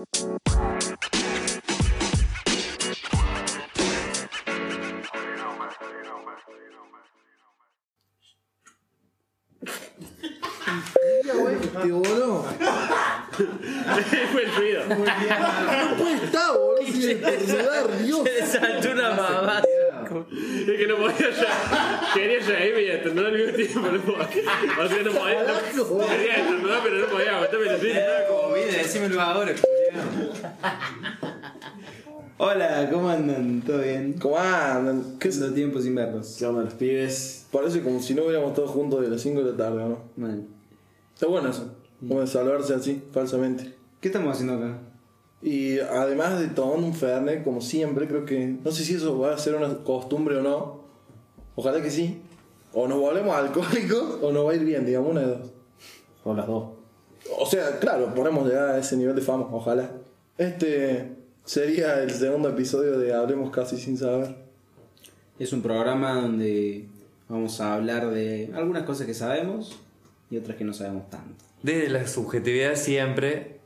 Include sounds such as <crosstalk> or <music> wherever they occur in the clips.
Este boludo. <laughs> Fue el ruido. No puede estar, boludo. Si de enfermedad, Dios. Se saltó una mamá. Es que no podía ya. Quería reírme y estornudar al mismo tiempo. No podía. O sea, no podía. Quería estornudar, pero no podía. Estaba como. Mire, decímelo ahora. <laughs> Hola, ¿cómo andan? ¿Todo bien? ¿Cómo andan? ¿Qué ¿Cuánto tiempo sin verlos? ¿Qué onda los pibes? Parece como si no hubiéramos todos juntos de las 5 de la tarde, ¿no? Mal. Está bueno eso. Como de salvarse así, falsamente. ¿Qué estamos haciendo acá? Y además de tomando un Fernet, como siempre, creo que. No sé si eso va a ser una costumbre o no. Ojalá que sí. O nos volvemos alcohólicos <laughs> o nos va a ir bien, digamos, una de dos. O las dos. O sea, claro, podemos llegar a ese nivel de fama, ojalá. Este sería el segundo episodio de Hablemos Casi Sin Saber. Es un programa donde vamos a hablar de algunas cosas que sabemos y otras que no sabemos tanto. Desde la subjetividad siempre,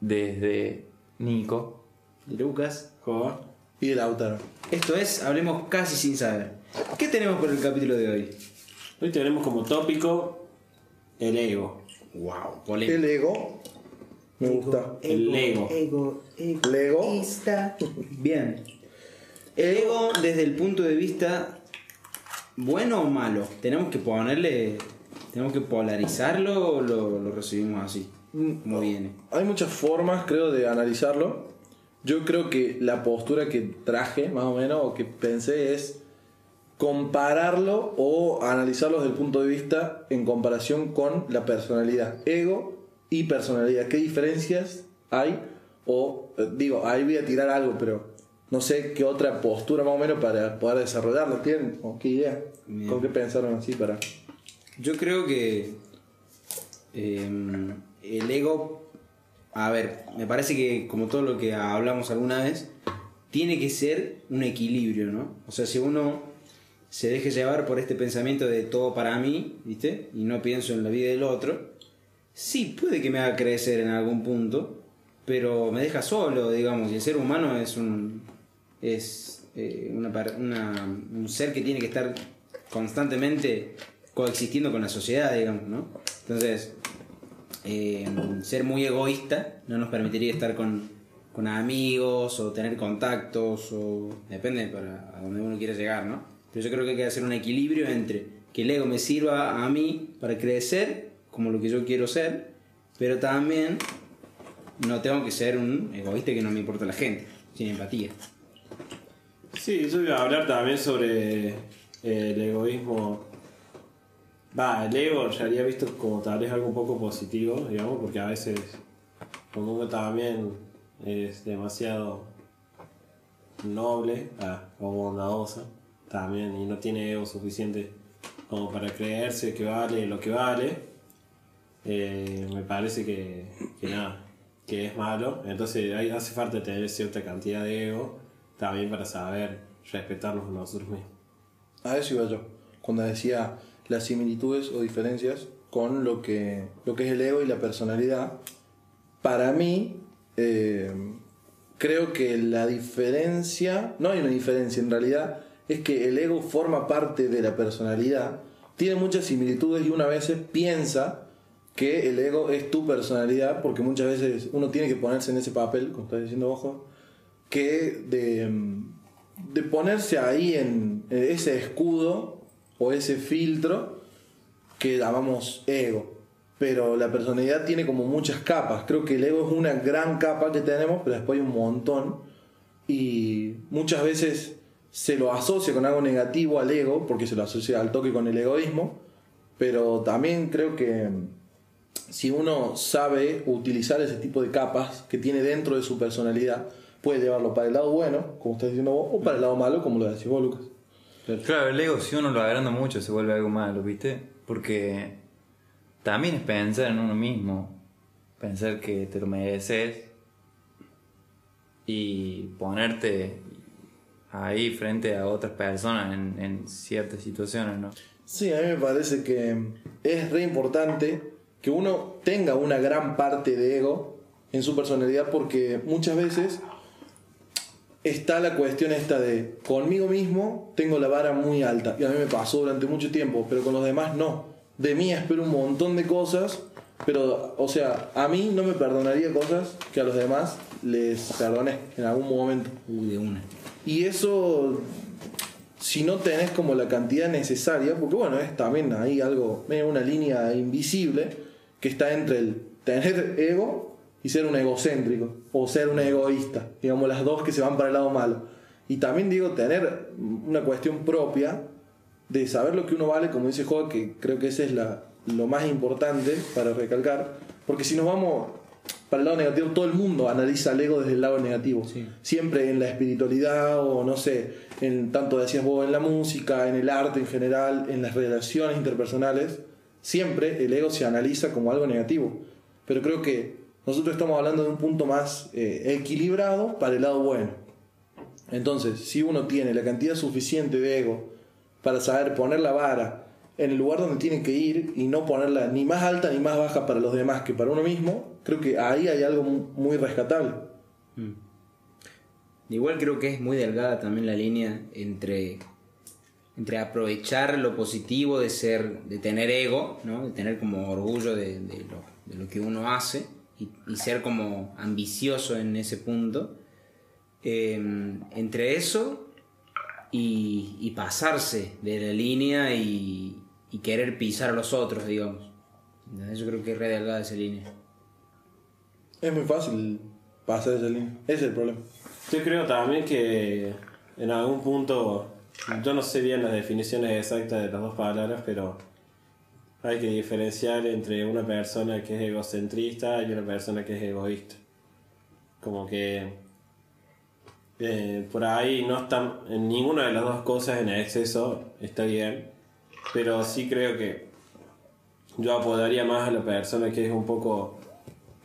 desde Nico. Y Lucas. ¿Cómo? Y el Lautaro. Esto es Hablemos casi sin saber. ¿Qué tenemos por el capítulo de hoy? Hoy tenemos como tópico el ego. Wow, polémico. El ego. Me gusta. El ego. Ego, ego. <laughs> Bien. El ego desde el punto de vista bueno o malo. Tenemos que ponerle. Tenemos que polarizarlo o lo, lo recibimos así. Como viene. Hay muchas formas, creo, de analizarlo. Yo creo que la postura que traje, más o menos, o que pensé es compararlo o analizarlo desde el punto de vista en comparación con la personalidad. Ego y personalidad. ¿Qué diferencias hay? O, eh, digo, ahí voy a tirar algo, pero no sé qué otra postura más o menos para poder desarrollarlo. ¿Tienen? ¿O qué idea? Bien. ¿Con qué pensaron así para...? Yo creo que eh, el ego, a ver, me parece que como todo lo que hablamos alguna vez, tiene que ser un equilibrio, ¿no? O sea, si uno se deje llevar por este pensamiento de todo para mí, ¿viste? Y no pienso en la vida del otro, sí, puede que me haga crecer en algún punto, pero me deja solo, digamos, y el ser humano es un... es eh, una, un ser que tiene que estar constantemente coexistiendo con la sociedad, digamos, ¿no? Entonces, eh, ser muy egoísta no nos permitiría estar con, con amigos o tener contactos o depende para a donde uno quiere llegar, ¿no? Pero yo creo que hay que hacer un equilibrio entre que el ego me sirva a mí para crecer como lo que yo quiero ser, pero también no tengo que ser un egoísta que no me importa la gente, sin empatía. Sí, yo iba a hablar también sobre el egoísmo. Va, el ego en realidad visto como tal vez algo un poco positivo, digamos, porque a veces como también es demasiado noble ah, o bondadosa también y no tiene ego suficiente como para creerse que vale lo que vale, eh, me parece que, que nada, que es malo. Entonces hay, hace falta tener cierta cantidad de ego también para saber respetarnos a nosotros mismos. A eso iba yo. Cuando decía las similitudes o diferencias con lo que, lo que es el ego y la personalidad. Para mí, eh, creo que la diferencia, no hay una diferencia en realidad, es que el ego forma parte de la personalidad, tiene muchas similitudes y una vez piensa que el ego es tu personalidad, porque muchas veces uno tiene que ponerse en ese papel, como estás diciendo ojo, que de, de ponerse ahí en ese escudo o ese filtro que llamamos ego. Pero la personalidad tiene como muchas capas. Creo que el ego es una gran capa que tenemos, pero después hay un montón. Y muchas veces se lo asocia con algo negativo al ego, porque se lo asocia al toque con el egoísmo. Pero también creo que mm, si uno sabe utilizar ese tipo de capas que tiene dentro de su personalidad, puede llevarlo para el lado bueno, como estás diciendo vos, o para el lado malo, como lo decís vos, Lucas. Claro, el ego si uno lo agranda mucho se vuelve algo malo, ¿viste? Porque también es pensar en uno mismo, pensar que te lo mereces y ponerte ahí frente a otras personas en, en ciertas situaciones, ¿no? Sí, a mí me parece que es re importante que uno tenga una gran parte de ego en su personalidad porque muchas veces está la cuestión esta de conmigo mismo tengo la vara muy alta y a mí me pasó durante mucho tiempo, pero con los demás no. De mí espero un montón de cosas, pero o sea, a mí no me perdonaría cosas que a los demás les perdoné en algún momento. Uy, de una. Y eso, si no tenés como la cantidad necesaria, porque bueno, es también ahí algo, una línea invisible que está entre el tener ego y ser un egocéntrico, o ser un egoísta, digamos las dos que se van para el lado malo. Y también digo, tener una cuestión propia de saber lo que uno vale, como dice Joa, que creo que ese es la, lo más importante para recalcar, porque si nos vamos para el lado negativo, todo el mundo analiza el ego desde el lado negativo. Siempre en la espiritualidad o no sé, en tanto decías vos, en la música, en el arte en general, en las relaciones interpersonales, siempre el ego se analiza como algo negativo. Pero creo que nosotros estamos hablando de un punto más eh, equilibrado para el lado bueno. Entonces, si uno tiene la cantidad suficiente de ego para saber poner la vara en el lugar donde tiene que ir y no ponerla ni más alta ni más baja para los demás que para uno mismo, creo que ahí hay algo muy rescatable. Mm. Igual creo que es muy delgada también la línea entre, entre aprovechar lo positivo de ser, de tener ego, ¿no? de tener como orgullo de, lo, de lo, que uno hace y, ser como ambicioso en ese punto. Eh, entre eso y, y, pasarse de la línea y, y, querer pisar a los otros, digamos. Yo creo que es re delgada esa línea. Es muy fácil pasar esa línea. Ese es el problema. Yo creo también que en algún punto, yo no sé bien las definiciones exactas de las dos palabras, pero hay que diferenciar entre una persona que es egocentrista y una persona que es egoísta. Como que eh, por ahí no están en ninguna de las dos cosas en exceso está bien, pero sí creo que yo apodaría más a la persona que es un poco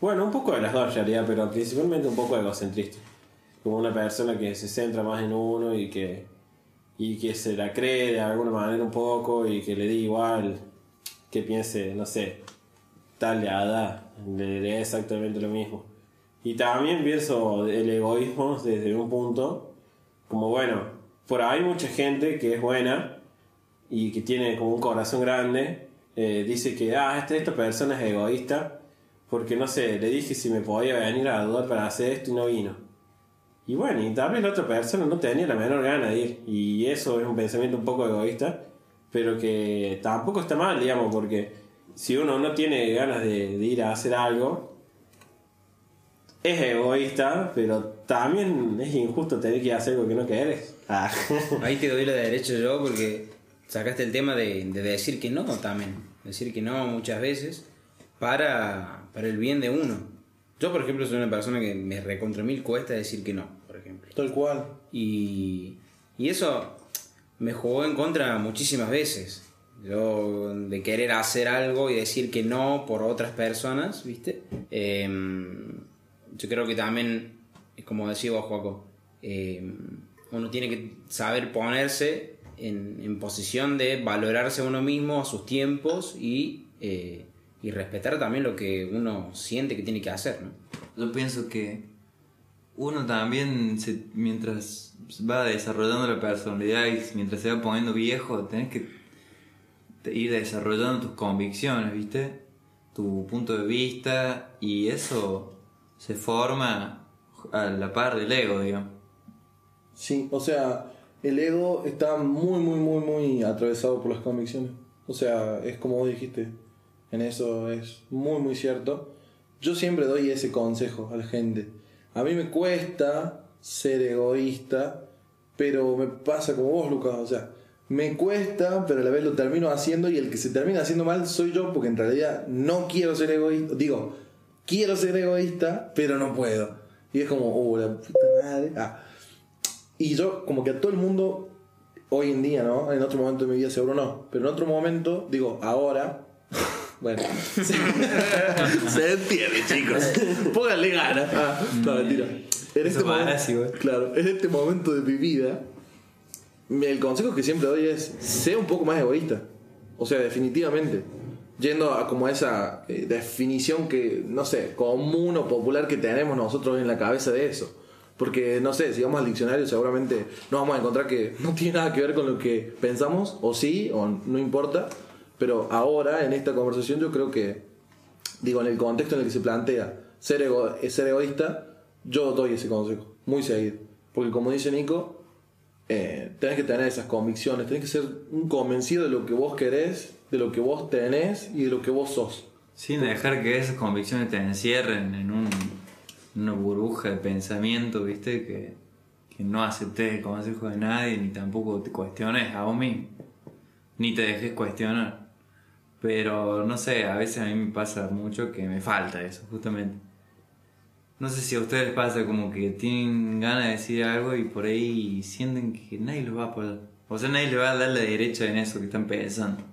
bueno, un poco de las dos en realidad, pero principalmente un poco egocentrista. Como una persona que se centra más en uno y que, y que se la cree de alguna manera un poco y que le dé igual que piense, no sé, tal de Ada, le dé exactamente lo mismo. Y también pienso el egoísmo desde un punto, como bueno, por ahí mucha gente que es buena y que tiene como un corazón grande, eh, dice que, ah, esta, esta persona es egoísta porque no sé, le dije si me podía venir a dudar para hacer esto y no vino. Y bueno, y tal vez la otra persona no tenía la menor gana de ir. Y eso es un pensamiento un poco egoísta, pero que tampoco está mal, digamos, porque si uno no tiene ganas de, ir a hacer algo, es egoísta, pero también es injusto tener que hacer algo que no querés. Ah. <laughs> Ahí te doy la derecho yo porque sacaste el tema de, de decir que no también. Decir que no muchas veces para, para el bien de uno. Yo, por ejemplo, soy una persona que me recontra mil cuesta decir que no, por ejemplo. Tal cual. Y, y eso me jugó en contra muchísimas veces. Yo, de querer hacer algo y decir que no por otras personas, ¿viste? Eh, yo creo que también, como decía vos, Joaco, eh, uno tiene que saber ponerse en, en, posición de valorarse a uno mismo, a sus tiempos y. Eh, y respetar también lo que uno siente que tiene que hacer, ¿no? Yo pienso que uno también, se, mientras va desarrollando la personalidad y mientras se va poniendo viejo, tenés que ir desarrollando tus convicciones, ¿viste? Tu punto de vista y eso se forma a la par del ego, digamos. Sí, o sea, el ego está muy, muy, muy, muy atravesado por las convicciones. O sea, es como vos dijiste, eso es muy muy cierto. Yo siempre doy ese consejo a la gente. A mí me cuesta ser egoísta, pero me pasa como vos, Lucas. O sea, me cuesta, pero a la vez lo termino haciendo y el que se termina haciendo mal soy yo, porque en realidad no quiero ser egoísta. Digo, quiero ser egoísta, pero no puedo. Y es como, oh, la puta madre. Ah. Y yo, como que a todo el mundo, hoy en día, ¿no? En otro momento de mi vida seguro no, pero en otro momento, digo, ahora, bueno, <laughs> se entiende, chicos. Pónganle ganas. Ah, no, mentira. En este, momento, claro, en este momento de mi vida, el consejo que siempre doy es: sé un poco más egoísta. O sea, definitivamente. yendo a como esa eh, definición que, no sé, común o popular que tenemos nosotros en la cabeza de eso. Porque, no sé, si vamos al diccionario seguramente nos vamos a encontrar que no tiene nada que ver con lo que pensamos, o sí, o no importa. Pero ahora, en esta conversación, yo creo que, digo, en el contexto en el que se plantea ser, ego- eh, ser egoísta, yo doy ese consejo, muy seguido. Porque como dice Nico, eh, tenés que tener esas convicciones, tenés que ser un convencido de lo que vos querés, de lo que vos tenés y de lo que vos sos. Sin dejar que esas convicciones te encierren en un- una burbuja de pensamiento, ¿viste? Que, que no aceptes el consejo de nadie, ni tampoco te cuestiones a vos. Ni te dejes cuestionar. Pero no sé, a veces a mí me pasa mucho que me falta eso, justamente. No sé si a ustedes les pasa como que tienen ganas de decir algo y por ahí sienten que nadie los va a apoyar. O sea, nadie les va a dar la derecha en eso que están pensando.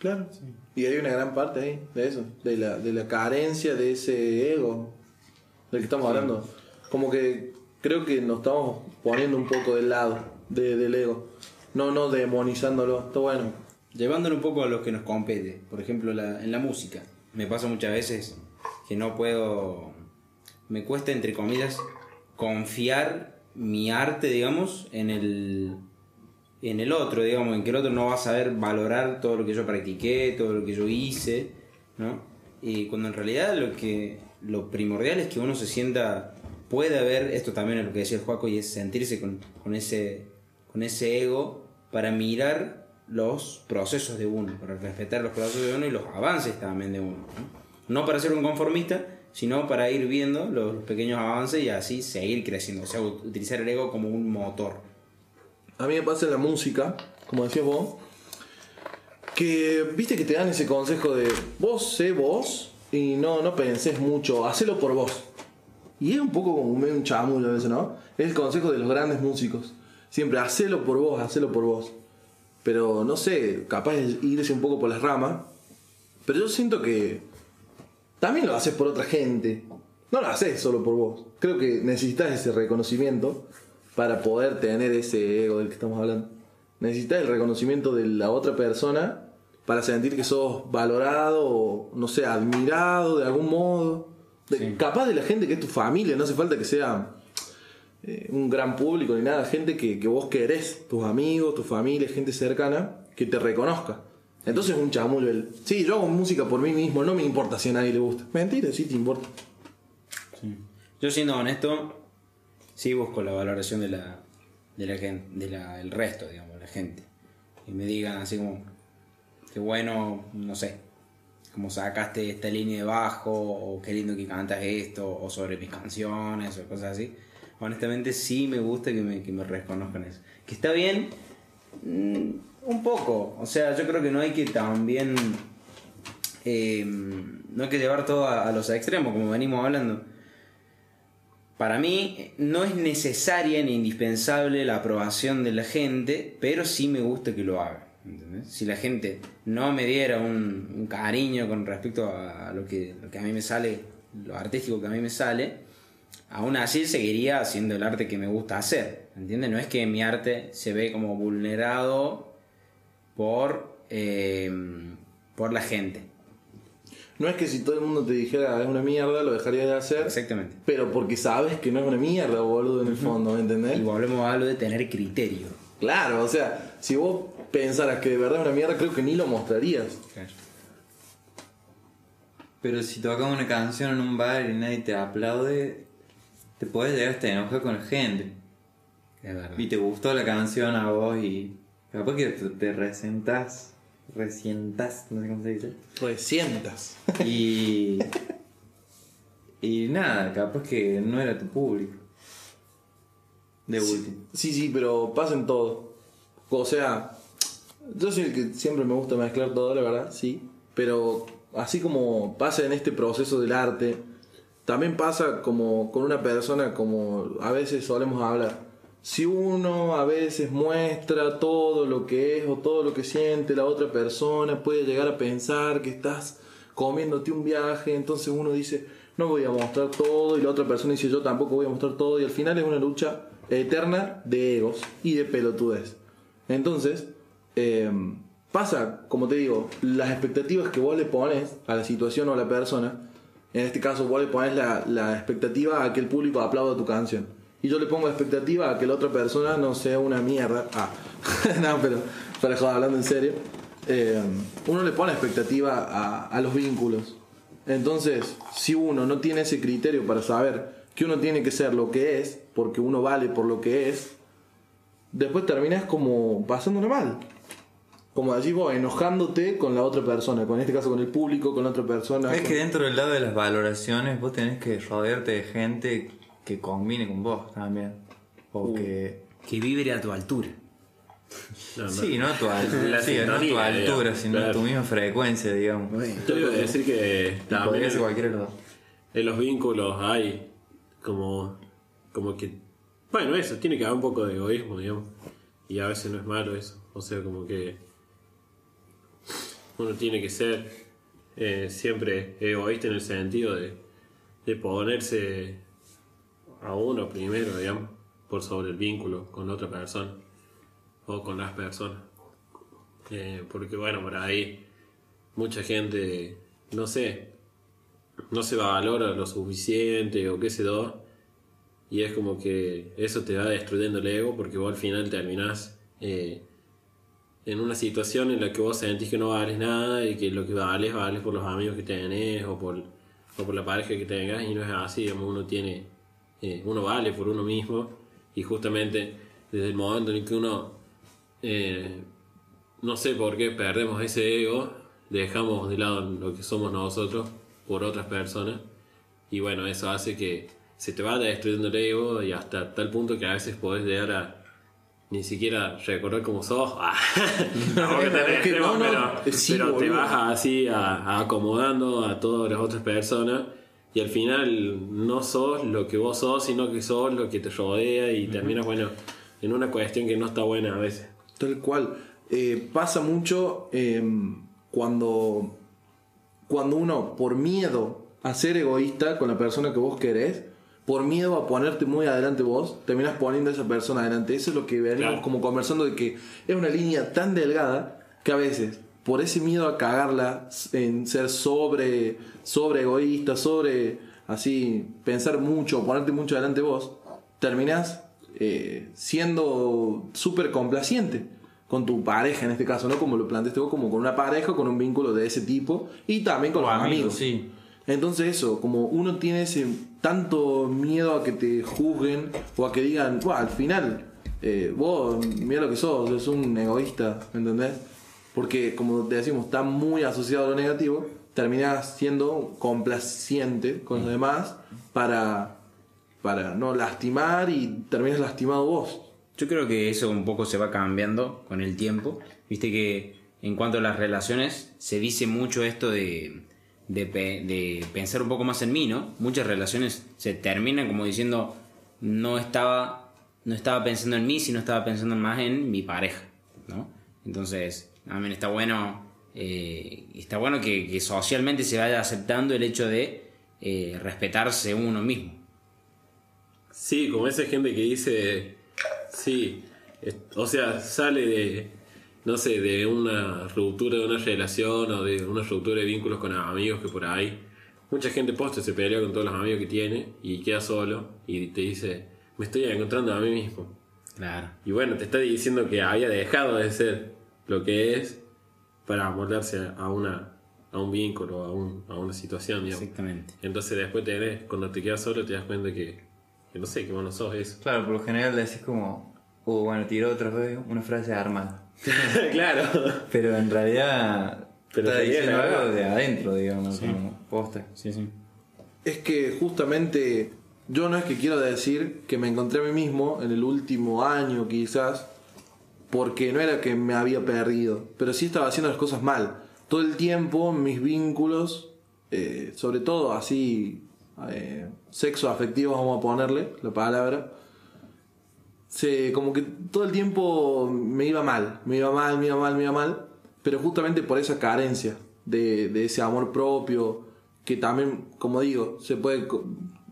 Claro. Y hay una gran parte ahí de eso, de la, de la carencia de ese ego del que estamos hablando. Como que creo que nos estamos poniendo un poco del lado de- del ego. No, no demonizándolo. Está bueno. Llevándolo un poco a lo que nos compete, por ejemplo en la música. Me pasa muchas veces que no puedo, me cuesta entre comillas confiar mi arte, digamos, en el, en el otro, digamos, en que el otro no va a saber valorar todo lo que yo practiqué, todo lo que yo hice, ¿no? Y cuando en realidad lo que lo primordial es que uno se sienta, puede haber, esto también es lo que decía el Juaco, y es sentirse con, con ese, con ese ego para mirar los procesos de uno, para respetar los procesos de uno y los avances también de uno. No, para ser un conformista, sino para ir viendo los, pequeños avances y así seguir creciendo, o sea, ut- utilizar el ego como un motor. A mí me pasa en la música, como decías vos, que viste que te dan ese consejo de vos sé vos y no, no pensés mucho, hacelo por vos. Y es un poco como medio un chamullo a veces, ¿no? Es el consejo de los grandes músicos. Siempre, hacelo por vos, hacelo por vos. Pero no sé, capaz de irse un poco por las ramas. Pero yo siento que también lo haces por otra gente. No lo haces solo por vos. Creo que necesitas ese reconocimiento para poder tener ese ego del que estamos hablando. Necesitas el reconocimiento de la otra persona para sentir que sos valorado o, no sé, admirado de algún modo. De- Capaz de la gente que es tu familia, no hace falta que sea eh, un gran público ni nada, gente que, vos querés, tus amigos, tu familia, gente cercana, que te reconozca. Entonces es un chamullo el, sí, yo hago música por mí mismo, no me importa si a nadie le gusta. Mentira, sí te importa. Yo siendo honesto, sí busco la valoración de la, de la gente, de la, el resto, digamos, la gente. Y me digan así como, qué bueno, no sé, como sacaste esta línea de bajo, o qué lindo que cantas esto, o sobre mis canciones, o cosas así. Honestamente sí me gusta que me, que me reconozcan eso. Que está bien, mm, un poco. O sea, yo creo que no hay que también... eh, no hay que llevar todo a, los extremos, como venimos hablando. Para mí no es necesaria ni indispensable la aprobación de la gente, pero sí me gusta que lo haga. Si la gente no me diera un, un cariño con respecto a lo que, lo que a mí me sale, lo artístico que a mí me sale, aún así seguiría haciendo el arte que me gusta hacer. ¿Entiendes? No es que mi arte se ve como vulnerado por, eh, por la gente. No es que si todo el mundo te dijera es una mierda, lo dejarías de hacer. Exactamente. Pero porque sabes que no es una mierda, boludo, en el fondo, ¿me entendés? Y volvemos a lo de tener criterio. Claro, o sea, si vos pensaras que de verdad es una mierda, creo que ni lo mostrarías. Pero si tocas una canción en un bar y nadie te aplaude, te puedes llegar hasta enojar con la gente. Es verdad. Y te gustó la canción a vos y capaz que te, resentás, resientas, no sé cómo se dice. Resientas. Y. y nada, capaz que no era tu público. De último. Sí, sí, pero pasa en todo. O sea, yo soy el que siempre me gusta mezclar todo, la verdad, sí. Pero así como pasa en este proceso del arte, también pasa como con una persona como a veces solemos hablar. Si uno a veces muestra todo lo que es o todo lo que siente la otra persona, puede llegar a pensar que estás comiéndote un viaje, entonces uno dice, no voy a mostrar todo, y la otra persona dice, yo tampoco voy a mostrar todo, y al final es una lucha eterna de egos y de pelotudez. Entonces, eh, pasa, como te digo, las expectativas que vos le pones a la situación o a la persona, en este caso vos le pones la, la expectativa a que el público aplauda tu canción. Y yo le pongo expectativa a que la otra persona no sea una mierda. Ah, <laughs> no, pero para joder, hablando en serio. eh, uno le pone expectativa a, a los vínculos. Entonces, si uno no tiene ese criterio para saber que uno tiene que ser lo que es, porque uno vale por lo que es, después terminas como pasándolo mal. Como decís vos, enojándote con la otra persona, con en este caso con el público, con la otra persona. Es con- que dentro del lado de las valoraciones vos tenés que rodearte de gente que combine con vos también. O que... Que vibre a tu altura. No, no. Sí, no a tu, al- <laughs> La sí, no a tu altura, sino a tu misma frecuencia, digamos. Yo iba a decir que también en, cualquiera de los dos. en los vínculos hay como, como que, bueno, eso, tiene que haber un poco de egoísmo, digamos. Y a veces no es malo eso. O sea, como que uno tiene que ser eh, siempre egoísta en el sentido de, de ponerse a uno primero, digamos, por sobre el vínculo con la otra persona o con las personas. Eh, porque bueno, por ahí mucha gente, no sé, no se valora lo suficiente o qué sé yo. Y es como que eso te va destruyendo el ego porque vos al final terminás eh, en una situación en la que vos sentís que no vales nada y que lo que vales, vales por los amigos que tenés o por, o por la pareja que tengas y no es así, digamos, uno tiene, eh, uno vale por uno mismo y justamente desde el momento en que uno, eh, no sé por qué perdemos ese ego, dejamos de lado lo que somos nosotros por otras personas y bueno, eso hace que se te vaya destruyendo el ego y hasta tal punto que a veces podés llegar a ni siquiera recordar cómo sos. Ah, <laughs> <laughs> que extremo, no, no, pero, sí, pero te vas así a, a acomodando a todas las otras personas y al final no sos lo que vos sos, sino que sos lo que te rodea y terminas, bueno, en una cuestión que no está buena a veces. Tal cual. Eh, pasa mucho eh, cuando, cuando uno, por miedo a ser egoísta con la persona que vos querés, por miedo a ponerte muy adelante vos, terminas poniendo a esa persona adelante. Eso es lo que venimos Claro. como conversando de que es una línea tan delgada que a veces, por ese miedo a cagarla en ser sobre, sobre egoísta, sobre así, pensar mucho, ponerte mucho adelante vos, terminás eh, siendo súper complaciente con tu pareja en este caso, ¿no? Como lo planteaste vos, como con una pareja, con un vínculo de ese tipo y también con O los amigos, amigos. sí. Entonces eso, como uno tiene ese tanto miedo a que te juzguen o a que digan, "Buah, al final, eh, vos, mira lo que sos, sos un egoísta, ¿me entendés? Porque como te decimos, está muy asociado a lo negativo, terminás siendo complaciente con los demás para, para no lastimar y terminas lastimado vos. Yo creo que eso un poco se va cambiando con el tiempo. Viste que en cuanto a las relaciones, se dice mucho esto de, de, de pensar un poco más en mí, ¿no? Muchas relaciones se terminan como diciendo, no estaba, no estaba pensando en mí, sino estaba pensando más en mi pareja, ¿no? Entonces, también está bueno, eh, está bueno que, socialmente se vaya aceptando el hecho de eh, respetarse uno mismo. Sí, como esa gente que dice, sí, o sea, sale de, no sé, de una ruptura de una relación o de una ruptura de vínculos con amigos que por ahí, mucha gente posta se pelea con todos los amigos que tiene y queda solo y te dice, me estoy encontrando a mí mismo. Claro. Y bueno, te está diciendo que había dejado de ser lo que es para moldarse a una a un vínculo, a, un, a una situación, digamos. Exactamente. Entonces después te ves, cuando te quedas solo te das cuenta que, que no sé, que vos no sos eso. Claro, por lo general decís como, uh, bueno, tiró otra vez una frase armada. <laughs> claro. Pero en realidad Pero está diciendo verdad. algo de adentro, digamos, como posta. Sí, sí. Es que justamente yo no es que quiero decir que me encontré a mí mismo en el último año quizás, porque no era que me había perdido, pero sí estaba haciendo las cosas mal. Todo el tiempo mis vínculos, eh, sobre todo así, eh, sexo afectivo vamos a ponerle la palabra, se, como que todo el tiempo me iba mal, me iba mal, me iba mal, me iba mal, pero justamente por esa carencia de, de ese amor propio, que también, como digo, se puede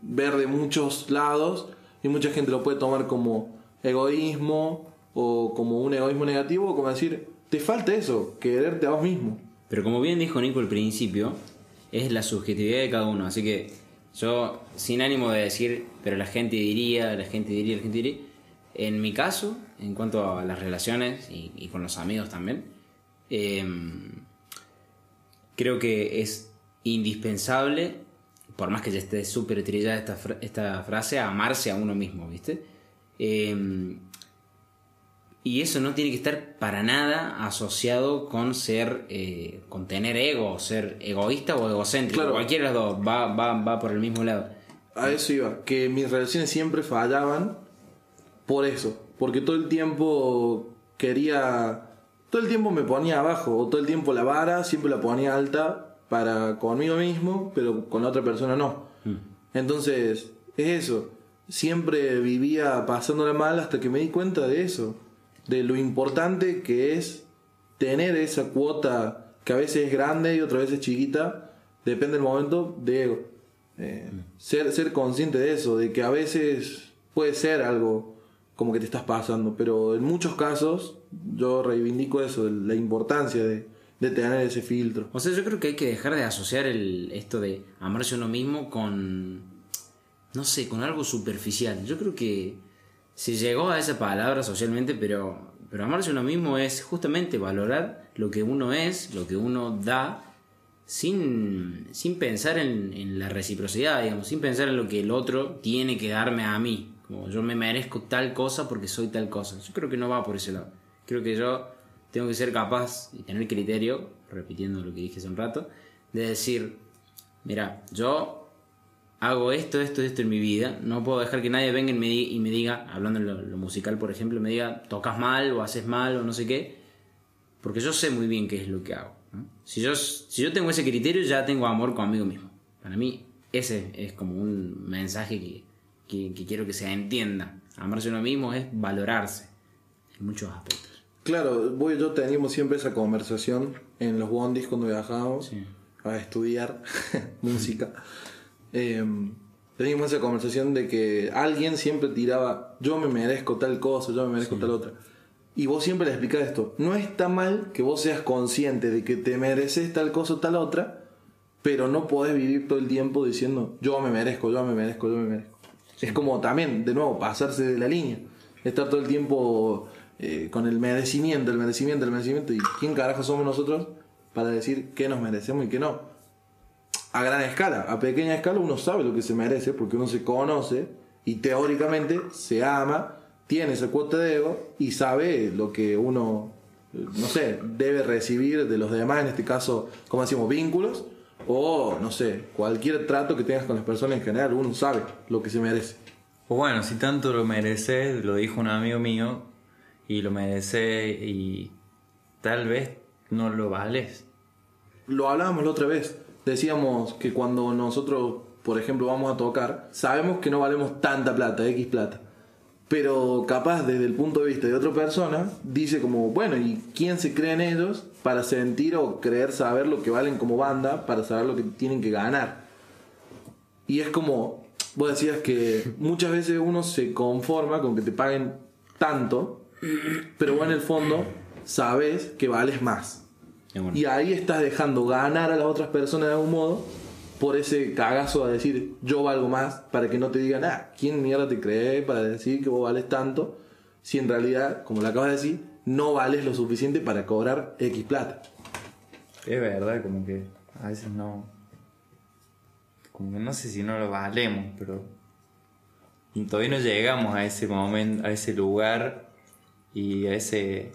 ver de muchos lados y mucha gente lo puede tomar como egoísmo o como un egoísmo negativo, o como decir, te falta eso, quererte a vos mismo. Pero como bien dijo Nico al principio, es la subjetividad de cada uno. Así que yo, sin ánimo de decir, pero la gente diría, la gente diría, la gente diría. En mi caso, en cuanto a las relaciones y, y con los amigos también, em, creo que es indispensable, por más que ya esté súper trillada esta, fra- esta frase, amarse a uno mismo, ¿viste? Em, y eso no tiene que estar para nada asociado con ser, eh, con tener ego, ser egoísta o egocéntrico. Claro. Cualquiera de los dos va, va, va por el mismo lado. A eso iba, que mis relaciones siempre fallaban por eso, porque todo el tiempo quería, todo el tiempo me ponía abajo, o todo el tiempo la vara siempre la ponía alta para conmigo mismo, pero con la otra persona no. Entonces, es eso, siempre vivía pasándola mal hasta que me di cuenta de eso, de lo importante que es tener esa cuota que a veces es grande y otras veces chiquita, depende del momento, de. Eh, ser, ser consciente de eso, de que a veces puede ser algo como que te estás pasando, pero en muchos casos yo reivindico eso, la importancia de, tener ese filtro. O sea, yo creo que hay que dejar de asociar el, esto de amarse a uno mismo con, no sé, con algo superficial. Yo creo que se llegó a esa palabra socialmente, pero, pero amarse uno mismo es justamente valorar lo que uno es, lo que uno da, sin, sin pensar en, en la reciprocidad, digamos, sin pensar en lo que el otro tiene que darme a mí. Como yo me merezco tal cosa porque soy tal cosa. Yo creo que no va por ese lado. Creo que yo tengo que ser capaz y tener criterio, repitiendo lo que dije hace un rato, de decir, mira, yo hago esto, esto, esto en mi vida, no puedo dejar que nadie venga y me, di- y me diga, hablando en lo, musical por ejemplo, me diga, tocas mal o haces mal o no sé qué, porque yo sé muy bien qué es lo que hago. Si, yo, si yo tengo ese criterio, ya tengo amor conmigo mismo. Para mí, ese es como un mensaje que, que, que quiero que se entienda. Amarse uno mismo es valorarse en muchos aspectos. Claro, vos y yo teníamos siempre esa conversación en los bondis cuando viajábamos Sí. a estudiar <laughs> música. Eh, teníamos esa conversación de que alguien siempre tiraba, yo me merezco tal cosa, yo me merezco tal otra. Y vos siempre le explicás esto, no está mal que vos seas consciente de que te mereces tal cosa o tal otra, pero no podés vivir todo el tiempo diciendo, yo me merezco, yo me merezco, yo me merezco. Es como también, de nuevo, pasarse de la línea. Estar todo el tiempo eh, con el merecimiento, el merecimiento, el merecimiento. ¿Y quién carajo somos nosotros para decir qué nos merecemos y qué no? A gran escala, a pequeña escala uno sabe lo que se merece porque uno se conoce y teóricamente se ama, tiene esa cuota de ego y sabe lo que uno, eh, no sé, debe recibir de los demás, en este caso, como decimos, vínculos o, no sé, cualquier trato que tengas con las personas en general, uno sabe lo que se merece. Pues bueno, si tanto lo mereces, lo dijo un amigo mío, y lo mereces y tal vez no lo vales. Lo hablábamos la otra vez. Decíamos que cuando nosotros, por ejemplo, vamos a tocar, sabemos que no valemos tanta plata, X plata. Pero capaz desde el punto de vista de otra persona, dice como, bueno, ¿y quién se cree en ellos para sentir o creer saber lo que valen como banda, para saber lo que tienen que ganar? Y es como, vos decías que muchas veces uno se conforma con que te paguen tanto, pero vos en el fondo sabes que vales más. Y ahí estás dejando ganar a las otras personas de algún modo por ese cagazo a decir yo valgo más para que no te digan, ah, ¿quién mierda te cree para decir que vos vales tanto? Si en realidad, como lo acabas de decir, no vales lo suficiente para cobrar X plata. Es verdad, como que a veces no. Como que no sé si no lo valemos, pero. Todavía no llegamos a ese momento, a ese lugar y a ese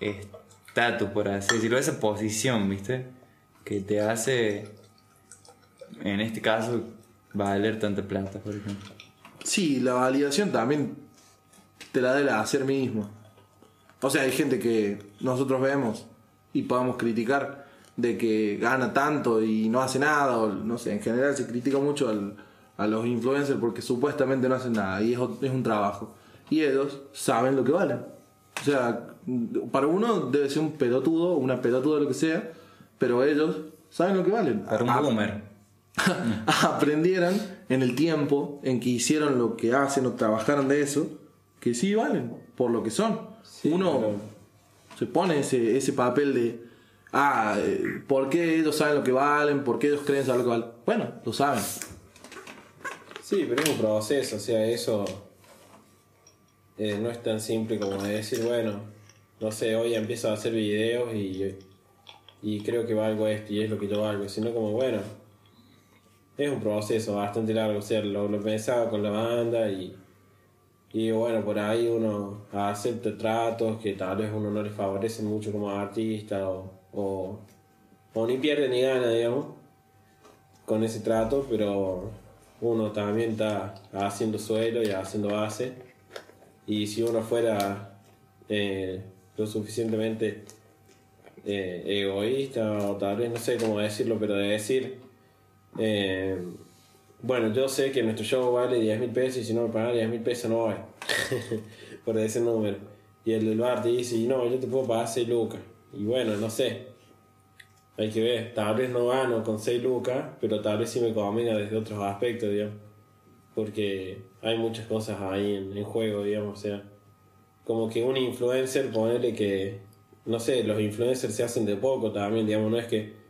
estatus, por así decirlo, a esa posición, ¿viste? Que te hace, en este caso, valer tanta plata, por ejemplo. Sí, la validación también te la debe hacer mismo. O sea, hay gente que nosotros vemos y podemos criticar de que gana tanto y no hace nada, o no sé, en general se critica mucho al- a los influencers porque supuestamente no hacen nada y es un trabajo. Y ellos saben lo que valen. O sea, para uno debe ser un pelotudo, una pelotuda, lo que sea, pero ellos saben lo que valen. Para un Ah, boomer. <laughs> aprendieran en el tiempo en que hicieron lo que hacen o trabajaron de eso, que sí valen por lo que son. Uno, Se pone ese, ese papel de, ah, eh, ¿por qué ellos saben lo que valen? ¿Por qué ellos creen saber lo que valen? Bueno, lo saben. Sí, pero es un proceso, o sea, eso eh, no es tan simple como decir, bueno, no sé, hoy empiezo a hacer videos y, y creo que valgo esto y es lo que yo valgo, sino como, bueno, es un proceso bastante largo, o sea, lo, lo pensaba con la banda y, y bueno, por ahí uno acepta tratos que tal vez uno no le favorecen mucho como artista o, ni pierde ni gana, digamos, con ese trato, pero uno también está haciendo suelo y haciendo base. Y si uno fuera eh, lo suficientemente eh, egoísta, o tal vez no sé cómo decirlo, pero de decir, eh, bueno, yo sé que nuestro show vale 10 mil pesos y si no me pagan 10 mil pesos no voy, <laughs> por ese número. Y el del bar te dice, no, yo te puedo pagar 6 lucas. Y bueno, no sé, hay que ver, tal vez no gano con 6 lucas, pero tal vez sí me convenga desde otros aspectos, digamos. Porque hay muchas cosas ahí en, en juego, digamos. O sea, como que un influencer, ponerle que, no sé, los influencers se hacen de poco también, digamos, no es que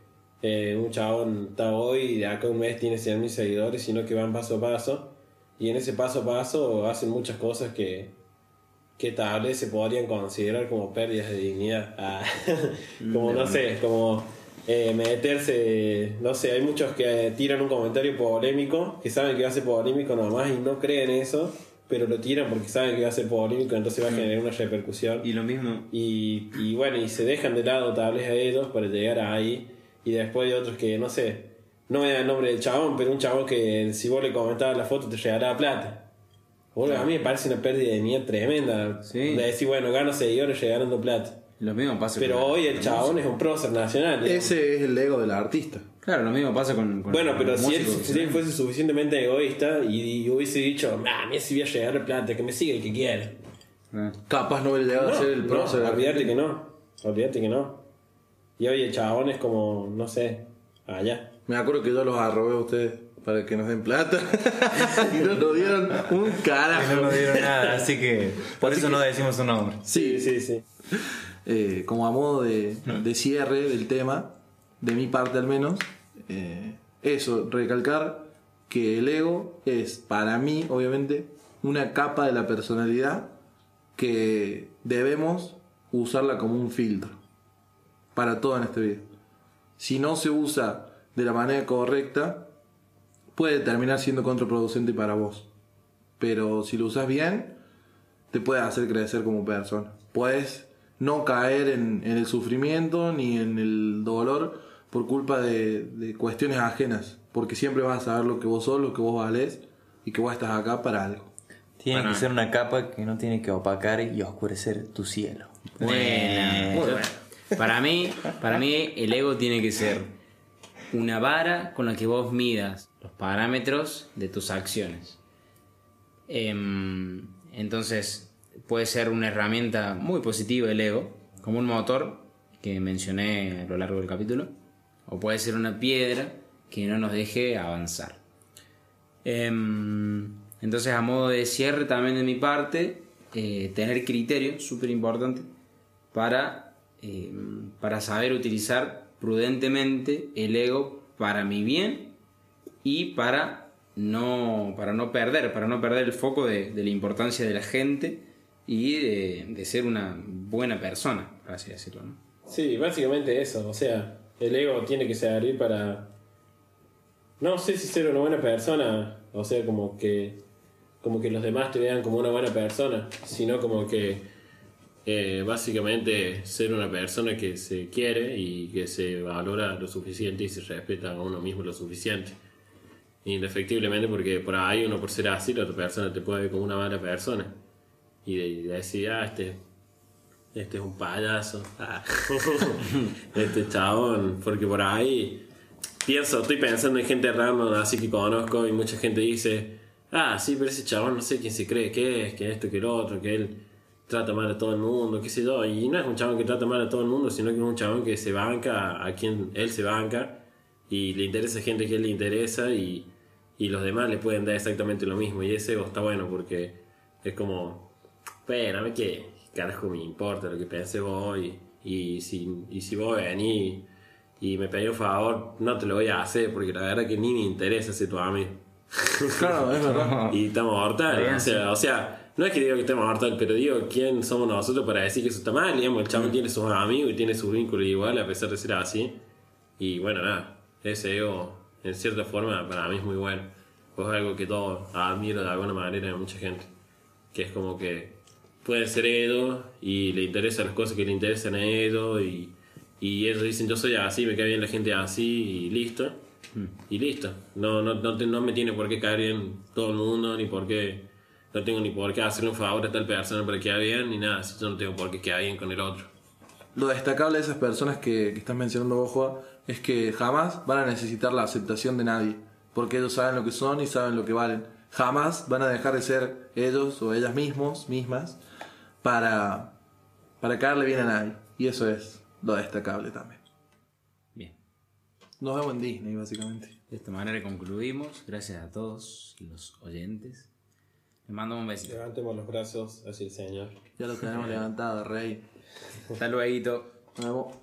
eh, un chabón está hoy y de acá a un mes tiene 100.000 seguidores, sino que van paso a paso. Y en ese paso a paso hacen muchas cosas que, que tal vez se podrían considerar como pérdidas de dignidad. Ah, <laughs> como, no sé, como eh, meterse, no sé, hay muchos que tiran un comentario polémico, que saben que va a ser polémico nomás y no creen eso, pero lo tiran porque saben que va a ser polémico, entonces va a generar una repercusión. Y lo mismo, Y, y bueno, y se dejan de lado tal vez a ellos para llegar ahí. Y después hay otros que, no sé, no me da el nombre del chabón, pero un chabón que si vos le comentabas la foto te regalaba plata. Boludo, a mí me parece una pérdida de mierda tremenda. Sí. De decir, bueno, gano seguidores regalando plata. lo mismo pasa Pero con hoy el chabón es un prócer nacional. digamos. Ese es el ego del artista. Claro, lo mismo pasa con. con Bueno, pero si él, si fuese suficientemente egoísta y, y hubiese dicho, ah, a mí sí voy a llegar plata, que me siga el que quiera. Ah. Capaz no hubiera llegado No, a ser el no, prócer. olvídate que no. Olvídate que no. Y hoy el chabón es como, no sé, allá. Me acuerdo que yo los arrobé a ustedes para que nos den plata. <laughs> y no nos dieron un carajo. no nos dieron nada, así que por Así eso que- no decimos su nombre. Sí, sí, sí. Eh, como a modo de, de cierre del tema, de mi parte al menos, eh, eso, recalcar que el ego es para mí, obviamente, una capa de la personalidad que debemos usarla como un filtro para todo en este vida. Si no se usa de la manera correcta, puede terminar siendo contraproducente para vos. Pero si lo usas bien, te puede hacer crecer como persona. Puedes no caer en, en el sufrimiento ni en el dolor por culpa de, de cuestiones ajenas. Porque siempre vas a saber lo que vos sos, lo que vos valés y que vos estás acá para algo. Tiene que ser una capa que no tiene que opacar y oscurecer tu cielo. Buena, muy buena. Para mí, para mí el ego tiene que ser una vara con la que vos midas los parámetros de tus acciones. Em, entonces, puede ser una herramienta muy positiva el ego, como un motor que mencioné a lo largo del capítulo, o puede ser una piedra que no nos deje avanzar. Em, entonces, a modo de cierre también de mi parte, eh, tener criterio, súper importante, para, em, para saber utilizar prudentemente el ego para mi bien y para no, para no perder, para no perder el foco de, la importancia de la gente y de, ser una buena persona, por así decirlo. Sí, básicamente eso. O sea, el ego tiene que servir para. No sé si ser una buena persona, o sea, como que. Como que los demás te vean como una buena persona, sino como que. Eh, básicamente ser una persona que se quiere y que se valora lo suficiente y se respeta a uno mismo lo suficiente. Indefectiblemente, porque por ahí uno por ser así, la otra persona te puede ver como una mala persona. Y de, de decir, ah, este este es un payaso. <laughs> Ah. <laughs> este chabón. Porque por ahí pienso, estoy pensando en gente random así que conozco y mucha gente dice, ah, sí, pero ese chabón no sé quién se cree que es, que esto, que el otro, que él trata mal a todo el mundo, qué sé yo. Y no es un chabón que trata mal a todo el mundo, sino que es un chabón que se banca a quien él se banca y le interesa gente que él le interesa y, y los demás le pueden dar exactamente lo mismo. Y ese está bueno porque es como, espérame que carajo me importa lo que pensé vos y, y si, y si vos venís y me pedís un favor, no te lo voy a hacer porque la verdad que ni me interesa ser tu amigo. Claro, es verdad. <laughs> Y estamos mortal. O sea, o sea, no es que digo que estemos mortal, pero digo, ¿quién somos nosotros para decir que eso está mal? Digamos, el chavo tiene sus amigos y tiene sus vínculos igual, a pesar de ser así. Y bueno, nada, ese ego, en cierta forma, para mí es muy bueno. Pues es algo que todos admiro de alguna manera de mucha gente. Que es como que puede ser Edo y le interesan las cosas que le interesan a Edo y, y ellos dicen yo soy así, me cae bien la gente así y listo. Y listo. No, no, no, te- no me tiene por qué caer bien todo el mundo, ni por qué. No tengo ni por qué hacerle un favor a tal persona para que quede bien, ni nada. Si yo no tengo por qué quedar bien con el otro. Lo destacable de esas personas que, que estás mencionando vos, es que jamás van a necesitar la aceptación de nadie, porque ellos saben lo que son y saben lo que valen. Jamás van a dejar de ser ellos o ellas mismos, mismas, para, para caerle bien a nadie. Y eso es lo destacable también. Bien. Nos vemos en Disney, básicamente. De esta manera concluimos. Gracias a todos los oyentes. Les mando un besito. Levantemos los brazos hacia el Señor. Ya lo tenemos levantado, rey. Hasta luego. Nos vemos.